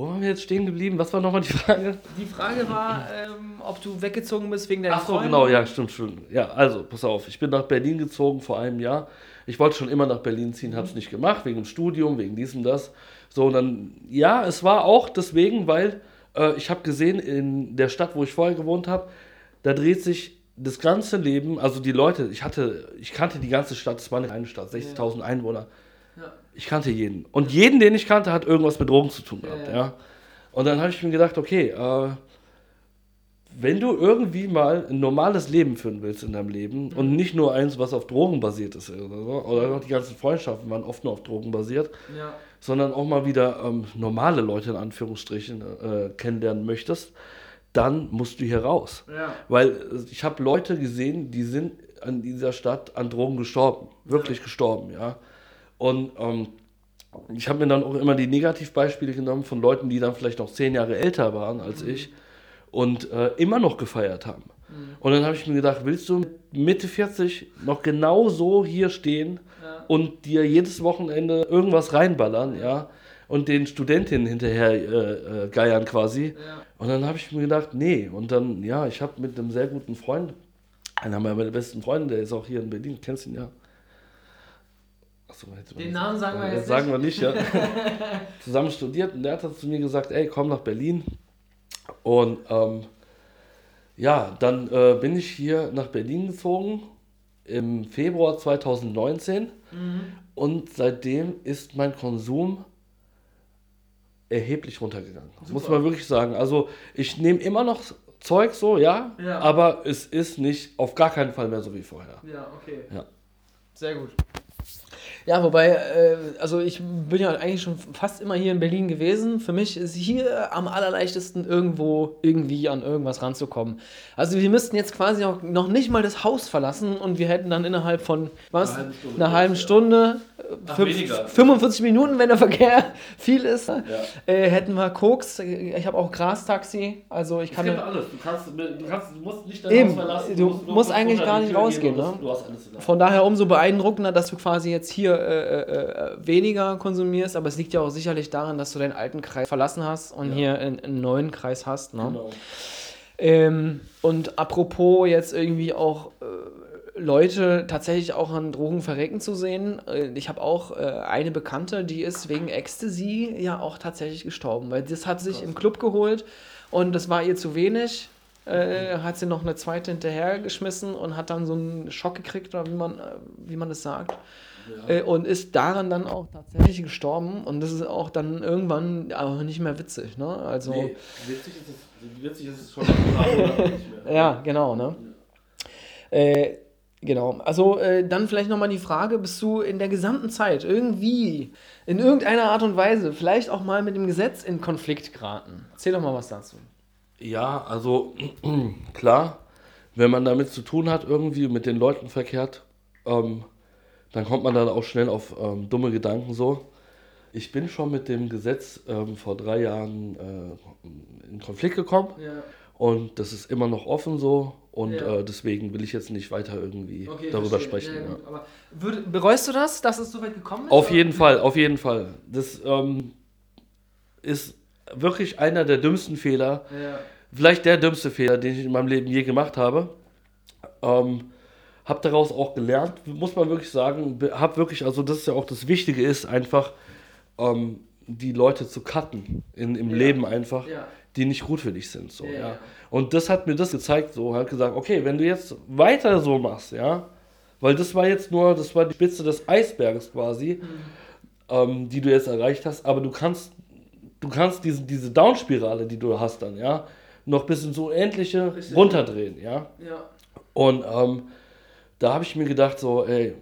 wo waren wir jetzt stehen geblieben? Was war nochmal die Frage? Die Frage war, ähm, ob du weggezogen bist wegen deiner Ach so, Freundin. genau, ja, stimmt, stimmt. Ja, also, pass auf, ich bin nach Berlin gezogen vor einem Jahr. Ich wollte schon immer nach Berlin ziehen, habe es nicht gemacht, wegen dem Studium, wegen dies und das. So, und dann, ja, es war auch deswegen, weil äh, ich habe gesehen, in der Stadt, wo ich vorher gewohnt habe, da dreht sich das ganze Leben, also die Leute, ich hatte, ich kannte die ganze Stadt, es war eine kleine Stadt, 60.000 Einwohner. Ja. Ich kannte jeden. Und jeden, den ich kannte, hat irgendwas mit Drogen zu tun gehabt, Ja, ja. ja. Und dann habe ich mir gedacht, okay, äh, wenn du irgendwie mal ein normales Leben führen willst in deinem Leben Mhm. und nicht nur eins, was auf Drogen basiert ist oder so, oder auch die ganzen Freundschaften waren oft nur auf Drogen basiert, Ja. sondern auch mal wieder ähm, normale Leute in Anführungsstrichen äh, kennenlernen möchtest, dann musst du hier raus. Ja. Weil äh, ich habe Leute gesehen, die sind an dieser Stadt an Drogen gestorben. Wirklich gestorben, ja. Und ähm, ich habe mir dann auch immer die Negativbeispiele genommen von Leuten, die dann vielleicht noch zehn Jahre älter waren als ich und äh, immer noch gefeiert haben. Und dann habe ich mir gedacht, willst du mit Mitte 40 noch genau so hier stehen Ja. und dir jedes Wochenende irgendwas reinballern, ja, und den Studentinnen hinterher äh, äh, geiern quasi. Ja. Und dann habe ich mir gedacht, nee. Und dann, ja, ich habe mit einem sehr guten Freund, einer meiner besten Freunde, der ist auch hier in Berlin, kennst ihn ja. Achso, hätte Den Namen sagen wir jetzt Sagen wir nicht, ja. Zusammen studiert und der hat zu mir gesagt, ey, komm nach Berlin. Und ähm, ja, dann äh, bin ich hier nach Berlin gezogen im Februar 2019 Mhm. und seitdem ist mein Konsum erheblich runtergegangen. Muss Super. man wirklich sagen. Also ich nehme immer noch Zeug so, ja, Ja. aber es ist nicht auf gar keinen Fall mehr so wie vorher. Ja, okay. Ja. Sehr gut. Ja, wobei, äh, also ich bin ja eigentlich schon fast immer hier in Berlin gewesen. Für mich ist hier am allerleichtesten irgendwo irgendwie an irgendwas ranzukommen. Also wir müssten jetzt quasi auch noch nicht mal das Haus verlassen und wir hätten dann innerhalb von was? Eine halbe Stunde. Einer halben Stunde, Ach, fünf- weniger. 45 Minuten, wenn der Verkehr viel ist, Ja. äh, hätten wir Koks. Ich habe auch Grastaxi, also ich Es kann gibt mir- alles. Du, kannst, du, kannst, du musst nicht dein Eben. Haus verlassen. Du nur musst kurz eigentlich gar nicht rausgehen, gehen ne? Du hast alles Von daher umso beeindruckender, dass du quasi jetzt hier äh, äh, äh, weniger konsumierst, aber es liegt ja auch sicherlich daran, dass du deinen alten Kreis verlassen hast und Ja. hier einen, einen neuen Kreis hast. Ne? Genau. Ähm, und apropos jetzt irgendwie auch äh, Leute tatsächlich auch an Drogen verrecken zu sehen. Äh, ich habe auch äh, eine Bekannte, die ist wegen Ecstasy ja auch tatsächlich gestorben, weil das hat sich im Club geholt und das war ihr zu wenig. Äh, hat sie noch eine zweite hinterhergeschmissen und hat dann so einen Schock gekriegt, oder wie man, äh, wie man das sagt. Ja. Äh, und ist daran dann auch tatsächlich gestorben. Und das ist auch dann irgendwann aber nicht mehr witzig. Ne? Also, Nee, witzig ist es, witzig ist es schon. Ja, genau, ne? Äh, genau. Also äh, dann vielleicht nochmal die Frage, bist du in der gesamten Zeit irgendwie, in irgendeiner Art und Weise, vielleicht auch mal mit dem Gesetz in Konflikt geraten? Erzähl doch mal was dazu. Ja, also klar, wenn man damit zu tun hat, irgendwie mit den Leuten verkehrt, ähm, dann kommt man dann auch schnell auf ähm, dumme Gedanken so. Ich bin schon mit dem Gesetz ähm, vor drei Jahren äh, in Konflikt gekommen Ja. und das ist immer noch offen so und Ja. äh, deswegen will ich jetzt nicht weiter irgendwie darüber sprechen. ja. Aber würd, bereust du das, dass es so weit gekommen ist? Auf oder? jeden Fall, auf jeden Fall. Das ähm, ist wirklich einer der dümmsten Fehler, vielleicht der dümmste Fehler, den ich in meinem Leben je gemacht habe. Ähm, hab daraus auch gelernt, muss man wirklich sagen. Hab wirklich, also das ist ja auch das Wichtige ist, einfach ähm, die Leute zu cutten in, im Ja. Leben einfach, Ja. Die nicht gut für dich sind. So, Ja, ja. Und das hat mir das gezeigt, so, hat gesagt, okay, wenn du jetzt weiter so machst, ja, weil das war jetzt nur, das war die Spitze des Eisbergs quasi, ähm, die du jetzt erreicht hast, aber du kannst, du kannst diese, diese Downspirale, die du hast dann, ja, noch bis ins Unendliche Richtig. runterdrehen, ja. Ja. Und ähm, da habe ich mir gedacht, so, ey,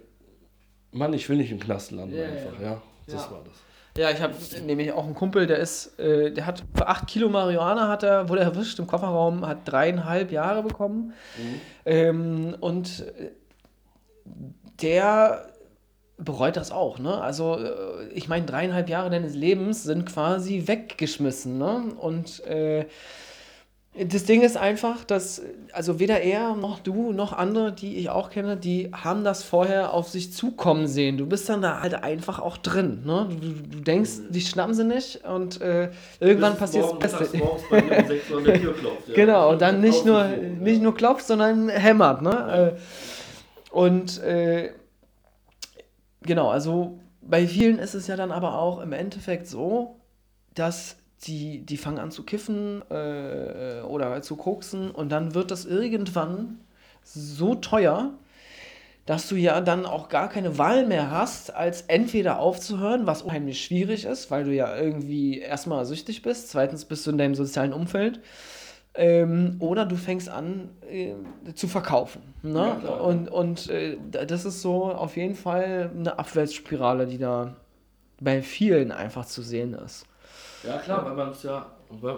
Mann, ich will nicht im Knast landen Ja, einfach, ja. ja. Das Ja. war das. Ja, ich habe nämlich auch einen Kumpel, der ist, äh, der hat für 8 Kilo Marihuana hat er, wurde er erwischt im Kofferraum, hat dreieinhalb Jahre bekommen. Ähm, und äh, der bereut das auch, ne? Also, äh, ich meine, dreieinhalb Jahre deines Lebens sind quasi weggeschmissen, ne? Und äh, das Ding ist einfach, dass, also weder er noch du noch andere, die ich auch kenne, die haben das vorher auf sich zukommen sehen. Du bist dann da halt einfach auch drin. Ne? Du, du- denkst, die schnappen sie nicht und äh, irgendwann passiert das Beste. Genau, und dann nicht nur, nicht nur klopft, sondern hämmert. Ne? Äh, Und äh, genau, also bei vielen ist es ja dann aber auch im Endeffekt so, dass die, die fangen an zu kiffen äh, oder zu koksen und dann wird das irgendwann so teuer, dass du ja dann auch gar keine Wahl mehr hast, als entweder aufzuhören, was unheimlich schwierig ist, weil du ja irgendwie erstmal süchtig bist, zweitens bist du in deinem sozialen Umfeld, ähm, oder du fängst an äh, zu verkaufen. Ne? Ja, klar. und und äh, das ist so auf jeden Fall eine Abwärtsspirale, die da bei vielen einfach zu sehen ist. Ja, klar, weil man es ja,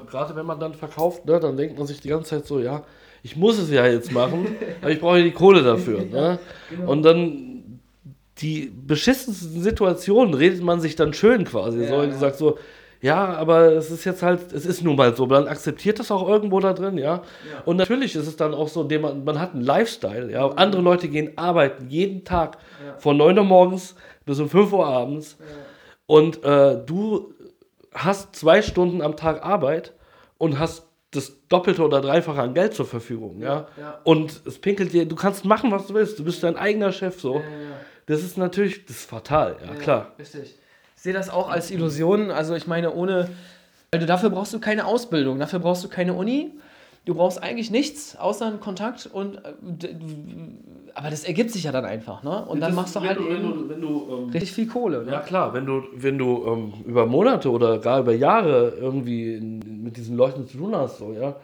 gerade wenn man dann verkauft, ne, dann denkt man sich die ganze Zeit so, ja, ich muss es ja jetzt machen, aber ich brauche ja die Kohle dafür. Ne? Und dann die beschissensten Situationen redet man sich dann schön quasi. Ja, so, und ja. sagt so, ja, aber es ist jetzt halt, es ist nun mal so, man akzeptiert das auch irgendwo da drin, ja. Ja. Und natürlich ist es dann auch so, man, man hat einen Lifestyle, ja. Andere Leute gehen arbeiten jeden Tag Ja. von 9 Uhr morgens bis um 5 Uhr abends. Und äh, du hast zwei Stunden am Tag Arbeit und hast das Doppelte oder Dreifache an Geld zur Verfügung, ja. ja. Und es pinkelt dir, du kannst machen, was du willst, du bist dein eigener Chef, so. Das ist natürlich, das ist fatal, ja, klar. Richtig. Ich sehe das auch als Illusion. Also ich meine, ohne, du dafür brauchst du keine Ausbildung, dafür brauchst du keine Uni. Du brauchst eigentlich nichts außer einen Kontakt und äh, aber das ergibt sich ja dann einfach, ne? Und dann Das- machst du halt du, wenn du, wenn du, ähm, richtig viel Kohle. Ne? Ja klar, wenn du, wenn du ähm, über Monate oder gar über Jahre irgendwie in, mit diesen Leuten zu tun hast, so, ja,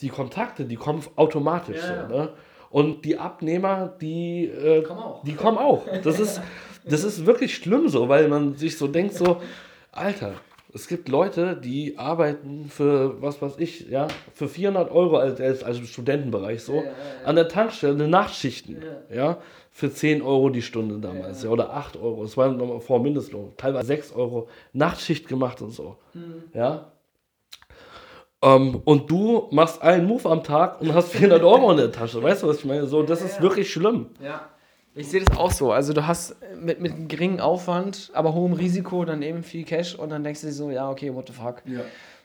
die Kontakte, die kommen automatisch Ja, so, ne? Und die Abnehmer, die, äh, Kommen auch. die kommen auch. Das ist, das ist wirklich schlimm so, weil man sich so denkt, so, Alter, es gibt Leute, die arbeiten für, was weiß ich, ja, für 400 Euro als, als, als im Studentenbereich so, Ja, ja, ja. an der Tankstelle Nachtschichten, ja. für 10 Euro die Stunde damals, ja, oder 8 Euro, es war noch vor Mindestlohn, teilweise 6 Euro, Nachtschicht gemacht und so, Mhm. ja. Ähm, und du machst einen Move am Tag und hast 400 Euro in der Tasche, weißt du, was ich meine? So, das ist wirklich schlimm. Ja. Ich sehe das auch so. Also du hast mit, mit einem geringen Aufwand, aber hohem Risiko dann eben viel Cash und dann denkst du dir so, ja, okay, what the fuck. Ja.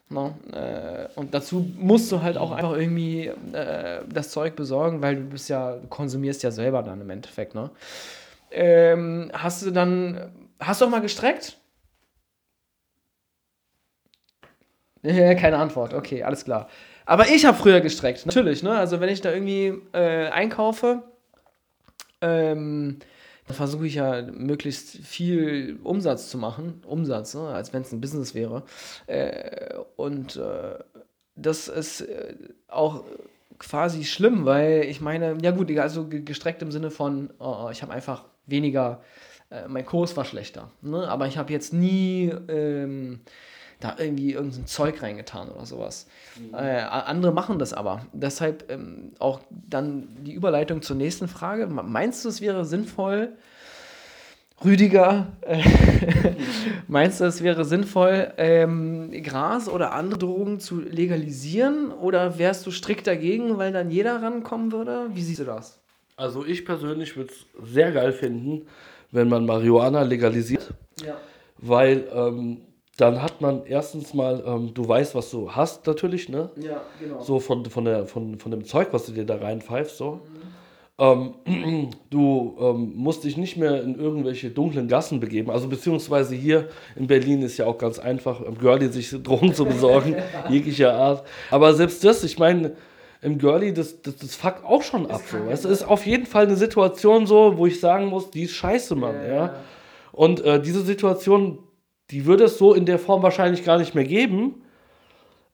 Ne? Äh, und dazu musst du halt auch einfach irgendwie äh, das Zeug besorgen, weil du bist ja, du konsumierst ja selber dann im Endeffekt, ne? Ähm, hast du dann, hast du auch mal gestreckt? Keine Antwort, okay, alles klar. Aber ich habe früher gestreckt, natürlich, ne? Also wenn ich da irgendwie äh, einkaufe, ähm, dann versuche ich ja möglichst viel Umsatz zu machen, Umsatz, ne? als wenn es ein Business wäre. Äh, und äh, das ist äh, auch quasi schlimm, weil ich meine, ja gut, also ge- gestreckt im Sinne von, oh, oh, ich habe einfach weniger, äh, mein Kurs war schlechter. Ne? Aber ich habe jetzt nie ähm, da irgendwie irgendein Zeug reingetan oder sowas. Äh, a- andere machen das aber. Deshalb ähm, auch dann die Überleitung zur nächsten Frage. Me- Meinst du, es wäre sinnvoll, Rüdiger, äh, meinst du, es wäre sinnvoll, ähm, Gras oder andere Drogen zu legalisieren? Oder wärst du strikt dagegen, weil dann jeder rankommen würde? Wie siehst du das? Also ich persönlich würde es sehr geil finden, wenn man Marihuana legalisiert, Ja. weil ähm, dann hat man erstens mal, ähm, du weißt, was du hast natürlich, ne? Ja, genau. So von, von, der, von, von dem Zeug, was du dir da reinpfeifst, so. Ähm, du ähm, musst dich nicht mehr in irgendwelche dunklen Gassen begeben. Also beziehungsweise hier in Berlin ist ja auch ganz einfach, im Girlie sich Drogen zu besorgen, jeglicher Art. Aber selbst das, ich meine, im Girlie, das, das, das fuckt auch schon ab. So. Es ist auf jeden Fall eine Situation so, wo ich sagen muss, die ist scheiße, Mann. Ja, Und äh, diese Situation, die würde es so in der Form wahrscheinlich gar nicht mehr geben,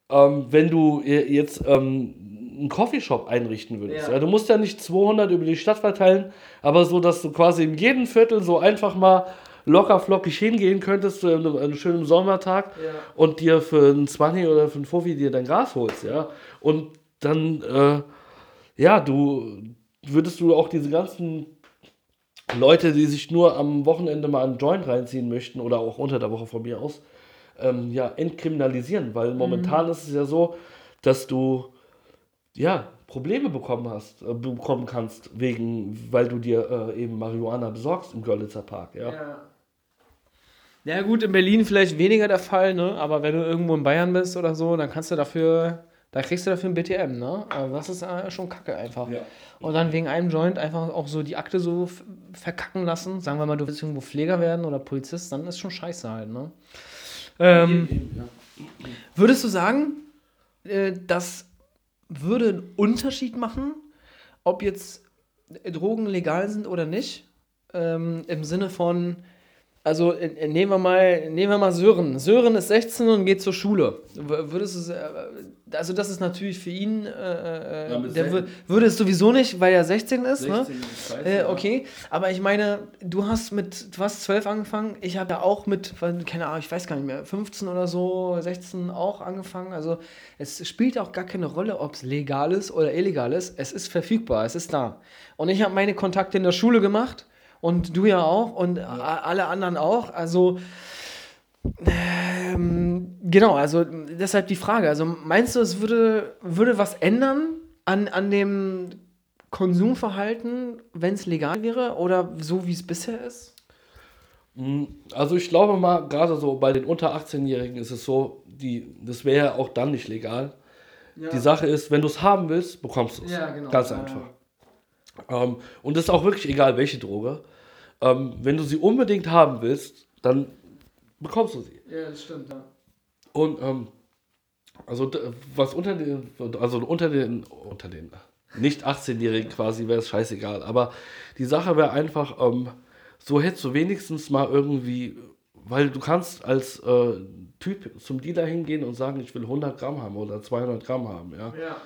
ähm, wenn du jetzt ähm, einen Coffeeshop einrichten würdest. Ja. Ja. du musst ja nicht 200 über die Stadt verteilen, aber so, dass du quasi in jedem Viertel so einfach mal locker flockig hingehen könntest zu einem, einem schönen Sommertag Ja. und dir für einen 20 oder für einen Fuffi dir dein Gras holst, ja. Und dann, äh, ja, du würdest du auch diese ganzen Leute, die sich nur am Wochenende mal einen Joint reinziehen möchten oder auch unter der Woche von mir aus, ähm, ja, entkriminalisieren, weil momentan ist es ja so, dass du ja Probleme bekommen hast, äh, bekommen kannst, wegen, weil du dir äh, eben Marihuana besorgst im Görlitzer Park, ja. Ja. Ja, gut, in Berlin vielleicht weniger der Fall, ne? Aber wenn du irgendwo in Bayern bist oder so, dann kannst du dafür, da kriegst du dafür ein BTM, ne? Also das ist äh, schon kacke einfach. Ja. Und dann wegen einem Joint einfach auch so die Akte so verkacken lassen. Sagen wir mal, du willst irgendwo Pfleger werden oder Polizist, dann ist schon scheiße halt, ne? Ähm, Würdest du sagen, äh, das würde einen Unterschied machen, ob jetzt Drogen legal sind oder nicht? Ähm, Im Sinne von, also äh, äh, nehmen wir mal, nehmen wir mal Sören. Sören ist 16 und geht zur Schule. Würdest du, äh, also das ist natürlich für ihn, äh, Ja, der wür- 16. würde es sowieso nicht, weil er 16 ist, ne? 16 ist scheiße, Äh, ja. okay, aber ich meine, du hast mit, du hast 12 angefangen, ich habe ja auch mit, keine Ahnung, ich weiß gar nicht mehr, 15 oder so, 16 auch angefangen. Also es spielt auch gar keine Rolle, ob es legal ist oder illegal ist. Es ist verfügbar, es ist da. Und ich habe meine Kontakte in der Schule gemacht und du ja auch und alle anderen auch. Also ähm, genau, also deshalb die Frage. Also meinst du, es würde, würde was ändern an, an dem Konsumverhalten, wenn es legal wäre oder so wie es bisher ist? Mm, Also ich glaube mal, gerade so bei den unter 18-Jährigen ist es so, die, das wäre ja auch dann nicht legal. Die Sache ist, wenn du es haben willst, bekommst du es. Ja, genau. Ganz Ja. einfach. Ähm, und das ist auch wirklich egal, welche Droge. Ähm, wenn du sie unbedingt haben willst, dann bekommst du sie. Ja, das stimmt, ja. Und ähm, also was unter den, also unter den, unter den nicht 18-Jährigen quasi wäre es scheißegal. Aber die Sache wäre einfach, ähm, so hättest du wenigstens mal irgendwie, weil du kannst als äh, Typ zum Dealer hingehen und sagen, ich will 100 Gramm haben oder 200 Gramm haben, ja. Ja.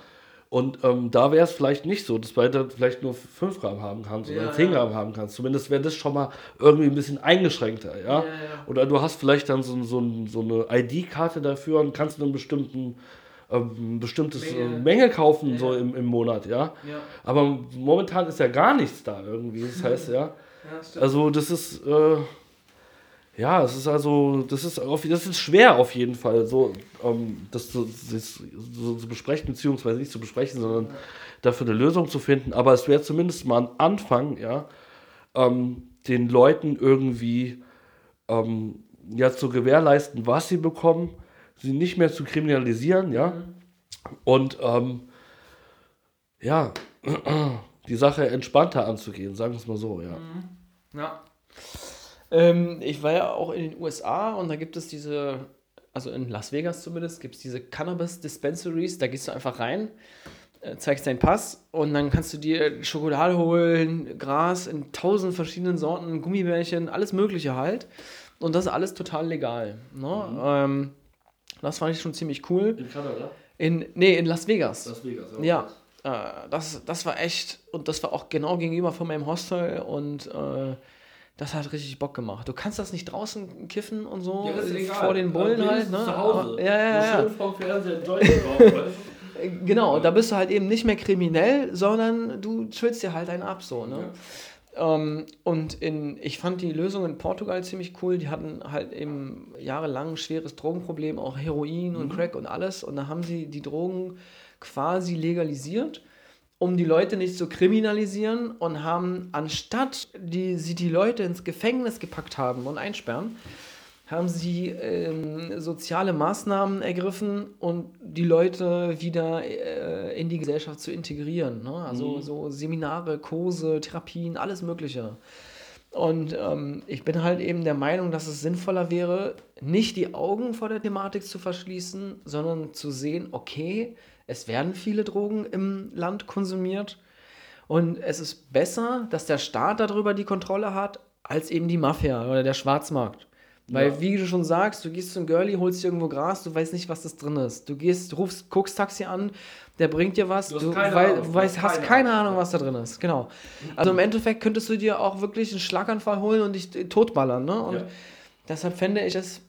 Und ähm, da wäre es vielleicht nicht so, dass du vielleicht nur 5 Gramm haben kannst oder Ja, 10 ja. Gramm haben kannst. Zumindest wäre das schon mal irgendwie ein bisschen eingeschränkter, ja. Ja. Oder du hast vielleicht dann so, so, so eine ID-Karte dafür und kannst einen bestimmten ähm, bestimmtes Menge. Menge, Menge kaufen, so im, im Monat, ja. Aber momentan ist ja gar nichts da irgendwie. Das heißt, ja. stimmt. Also das ist, äh, ja, es ist also, das ist, auf, das ist schwer auf jeden Fall, so ähm, das, zu, das so zu besprechen, beziehungsweise nicht zu besprechen, sondern dafür eine Lösung zu finden. Aber es wäre zumindest mal ein Anfang, ja, ähm, den Leuten irgendwie ähm, ja, zu gewährleisten, was sie bekommen, sie nicht mehr zu kriminalisieren, ja. Und ähm, ja, die Sache entspannter anzugehen, sagen wir es mal so, ja. Ja. Ähm, ich war ja auch in den USA und da gibt es diese, also in Las Vegas zumindest, gibt es diese Cannabis Dispensaries. Da gehst du einfach rein, äh, zeigst deinen Pass und dann kannst du dir Schokolade holen, Gras in tausend verschiedenen Sorten, Gummibärchen, alles Mögliche halt. Und das ist alles total legal. Ne? Ähm, das fand ich schon ziemlich cool. In Kanada? In, nee, in Las Vegas. Las Vegas, Ja, äh, das, das war echt, und das war auch genau gegenüber von meinem Hostel und äh, das hat richtig Bock gemacht. Du kannst das nicht draußen kiffen und so Ja, ist egal. vor den Bullen Aber halt, ne? Zu Hause. Aber- Ja, ja, ja. Schön vom Fernseher Genau, da bist du halt eben nicht mehr kriminell, sondern du chillst dir halt einen ab so, ne? Ähm, und in, ich fand die Lösung in Portugal ziemlich cool. Die hatten halt eben jahrelang ein schweres Drogenproblem, auch Heroin und Crack und alles. Und da haben sie die Drogen quasi legalisiert, um die Leute nicht zu kriminalisieren und haben, anstatt die, sie die Leute ins Gefängnis gepackt haben und einsperren, haben sie ähm, soziale Maßnahmen ergriffen und die Leute wieder äh, in die Gesellschaft zu integrieren. Ne? Also so Seminare, Kurse, Therapien, alles Mögliche. Und ähm, ich bin halt eben der Meinung, dass es sinnvoller wäre, nicht die Augen vor der Thematik zu verschließen, sondern zu sehen, okay, es werden viele Drogen im Land konsumiert und es ist besser, dass der Staat darüber die Kontrolle hat, als eben die Mafia oder der Schwarzmarkt. Weil, Ja. wie du schon sagst, du gehst zum Girlie, holst dir irgendwo Gras, du weißt nicht, was das drin ist. Du gehst, rufst, guckst Taxi an, der bringt dir was, Du du, hast keine wei- Ahnung, weißt, hast hast keine keine Ahnung. Was da drin ist. Genau. Also im Endeffekt könntest du dir auch wirklich einen Schlaganfall holen und dich totballern. Ne? Und Ja. deshalb fände ich es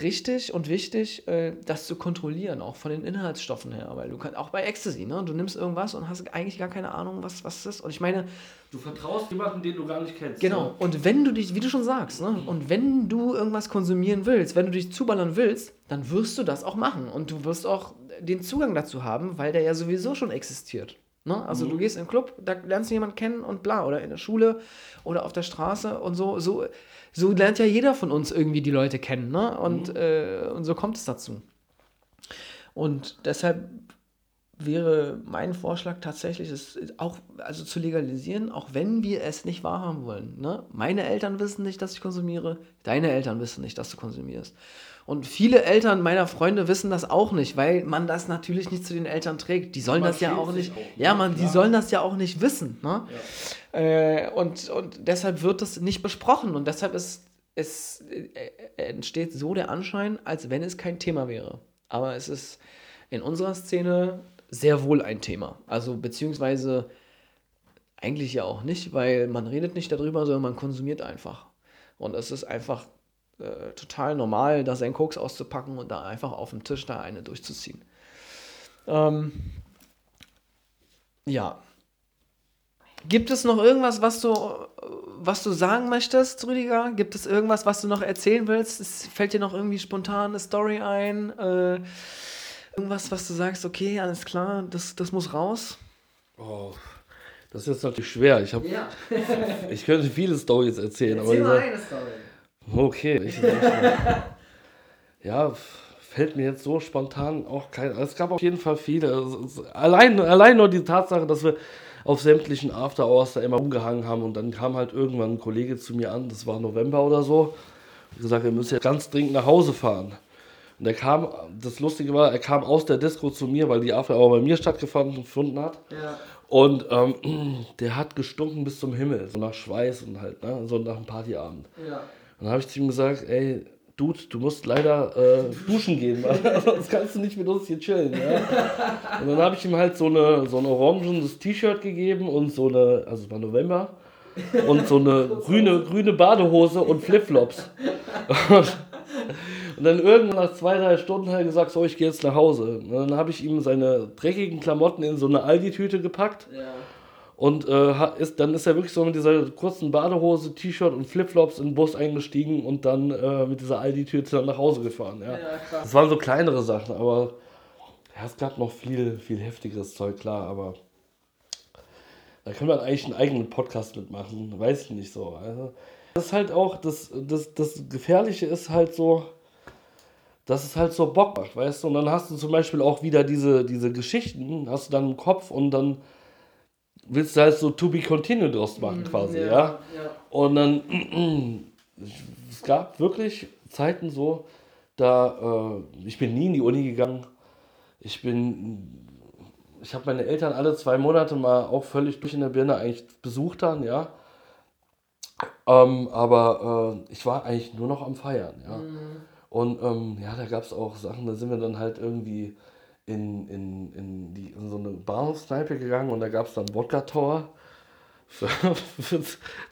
richtig und wichtig, äh, das zu kontrollieren, auch von den Inhaltsstoffen her. Weil du kannst, auch bei Ecstasy, ne? du nimmst irgendwas und hast eigentlich gar keine Ahnung, was, was ist. Und ich meine, Du vertraust jemanden, den du gar nicht kennst. Genau. Und wenn du dich, wie du schon sagst, ne, und wenn du irgendwas konsumieren willst, wenn du dich zuballern willst, dann wirst du das auch machen. Und du wirst auch den Zugang dazu haben, weil der ja sowieso schon existiert. Ne? Also du gehst in den Club, da lernst du jemanden kennen und bla. Oder in der Schule oder auf der Straße und so. So, so lernt ja jeder von uns irgendwie die Leute kennen. Ne? Und, äh, und so kommt es dazu. Und deshalb wäre mein Vorschlag tatsächlich, es auch also zu legalisieren, auch wenn wir es nicht wahrhaben wollen. Ne? Meine Eltern wissen nicht, dass ich konsumiere, deine Eltern wissen nicht, dass du konsumierst. Und viele Eltern meiner Freunde wissen das auch nicht, weil man das natürlich nicht zu den Eltern trägt. Die sollen Man das ja auch nicht. auch, ja, man, die Klar. sollen das ja auch nicht wissen. Ne? Äh, und, und deshalb wird das nicht besprochen. Und deshalb ist es äh, entsteht so der Anschein, als wenn es kein Thema wäre. Aber es ist in unserer Szene sehr wohl ein Thema. Also beziehungsweise eigentlich ja auch nicht, weil man redet nicht darüber, sondern man konsumiert einfach. Und es ist einfach äh, total normal, da seinen Koks auszupacken und da einfach auf dem Tisch da eine durchzuziehen. Ähm, ja. Gibt es noch irgendwas, was du, was du sagen möchtest, Rüdiger? Gibt es irgendwas, was du noch erzählen willst? Es fällt dir noch irgendwie spontan eine Story ein? Äh, irgendwas, was du sagst, okay, alles klar, das, das muss raus? Oh, das ist jetzt natürlich schwer. Ich, hab, Ja. ich könnte viele Stories erzählen, aber dieser, Story. okay. Ich, ja, fällt mir jetzt so spontan auch kein. Es gab auf jeden Fall viele. Allein, allein nur die Tatsache, dass wir auf sämtlichen After Hours da immer rumgehangen haben und dann kam halt irgendwann ein Kollege zu mir an, das war November oder so, und gesagt, ihr müsst jetzt ganz dringend nach Hause fahren. Und er kam, das Lustige war, er kam aus der Disco zu mir, weil die After Hour bei mir stattgefunden gefunden hat. Ja. Und ähm, der hat gestunken bis zum Himmel, so nach Schweiß und halt, ne, so nach einem Partyabend. Ja. Und dann habe ich zu ihm gesagt, ey, Dude, du musst leider äh, duschen gehen, weil sonst kannst du nicht mit uns hier chillen. Ja? Und dann habe ich ihm halt so, eine, so ein orangenes T-Shirt gegeben und so eine, also es war November, und so eine grüne, grüne Badehose und Flipflops. Und dann irgendwann nach zwei, drei Stunden hat er gesagt, so, ich gehe jetzt nach Hause. Und dann habe ich ihm seine dreckigen Klamotten in so eine Aldi-Tüte gepackt. Ja. Und äh, ist, dann ist er wirklich so mit dieser kurzen Badehose, T-Shirt und Flipflops in den Bus eingestiegen und dann äh, mit dieser Aldi-Tüte dann nach Hause gefahren. Ja. Ja. Das waren so kleinere Sachen, aber ja, es gab noch viel, viel heftigeres Zeug, klar, aber da kann man eigentlich einen eigenen Podcast mitmachen, weiß ich nicht so. Also, das ist halt auch, das, das, das Gefährliche ist halt so, dass es halt so Bock macht, weißt du? Und dann hast du zum Beispiel auch wieder diese, diese Geschichten, hast du dann im Kopf und dann willst du halt so to be continued draus machen quasi, ja. ja. Und dann, es gab wirklich Zeiten so, da, äh, ich bin nie in die Uni gegangen. Ich bin, ich habe meine Eltern alle zwei Monate mal auch völlig durch in der Birne eigentlich besucht dann, ja. Ähm, aber äh, ich war eigentlich nur noch am Feiern, ja. Und ähm, ja, da gab es auch Sachen, da sind wir dann halt irgendwie in, in, in, die, in so eine Bahnhofskneipe gegangen und da gab es dann Wodka Tower für, für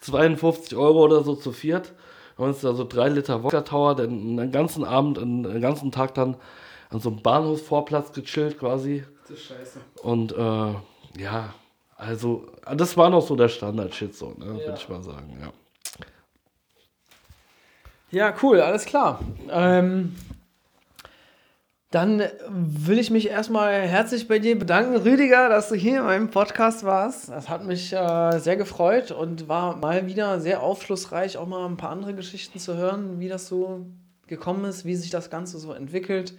52 Euro oder so zu viert. Haben uns da so drei Liter Wodka Tower, dann den ganzen Abend, den ganzen Tag dann an so einem Bahnhofsvorplatz gechillt quasi. Das ist scheiße. Und äh, ja, also das war noch so der Standard-Shit so, ne, Ja. würde ich mal sagen, ja. Ja, cool, alles klar. Ähm, dann will ich mich erstmal herzlich bei dir bedanken, Rüdiger, dass du hier in meinem Podcast warst. Das hat mich äh, sehr gefreut und war mal wieder sehr aufschlussreich, auch mal ein paar andere Geschichten zu hören, wie das so gekommen ist, wie sich das Ganze so entwickelt.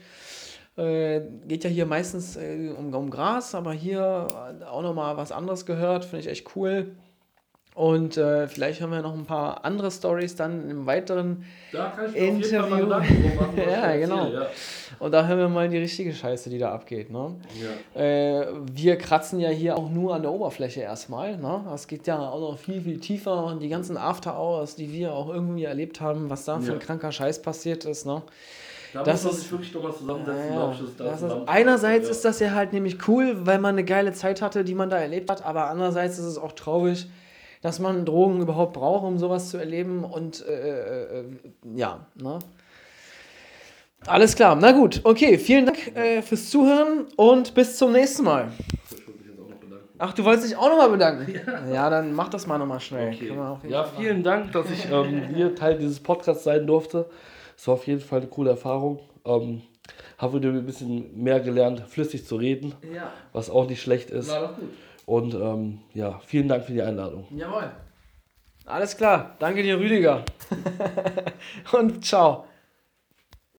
Äh, geht ja hier meistens äh, um, um Gras, aber hier auch nochmal was anderes gehört, finde ich echt cool. Und äh, vielleicht hören wir noch ein paar andere Stories dann im weiteren Da kann mir auf jeden Fall Interview. Machen, ich Ja, erzähle, genau. Ja. Und da hören wir mal die richtige Scheiße, die da abgeht. Ne? Ja. Äh, wir kratzen ja hier auch nur an der Oberfläche erstmal. Ne? Das geht ja auch noch viel, viel tiefer. Und die ganzen After-Hours, die wir auch irgendwie erlebt haben, was da für ein Ja. kranker Scheiß passiert ist. Ne? Da Das muss man sich wirklich nochmal zusammensetzen, Ja, ich, da das ist, einerseits ja. ist das ja halt nämlich cool, weil man eine geile Zeit hatte, die man da erlebt hat, aber andererseits ist es auch traurig, dass man Drogen überhaupt braucht, um sowas zu erleben und äh, äh, ja, ne? Alles klar, na gut, okay, vielen Dank äh, fürs Zuhören und bis zum nächsten Mal. Ich würde mich jetzt auch noch bedanken. Ach, du wolltest dich auch nochmal bedanken? Ja. dann mach das mal nochmal schnell. Okay. Ja, vielen Dank, dass ich ähm, hier Teil dieses Podcasts sein durfte. Es war auf jeden Fall eine coole Erfahrung. Ähm, habe wieder ein bisschen mehr gelernt, flüssig zu reden, Ja, was auch nicht schlecht ist. war doch gut. Und ähm, ja, vielen Dank für die Einladung. Jawohl. Alles klar, danke dir, Rüdiger. und ciao.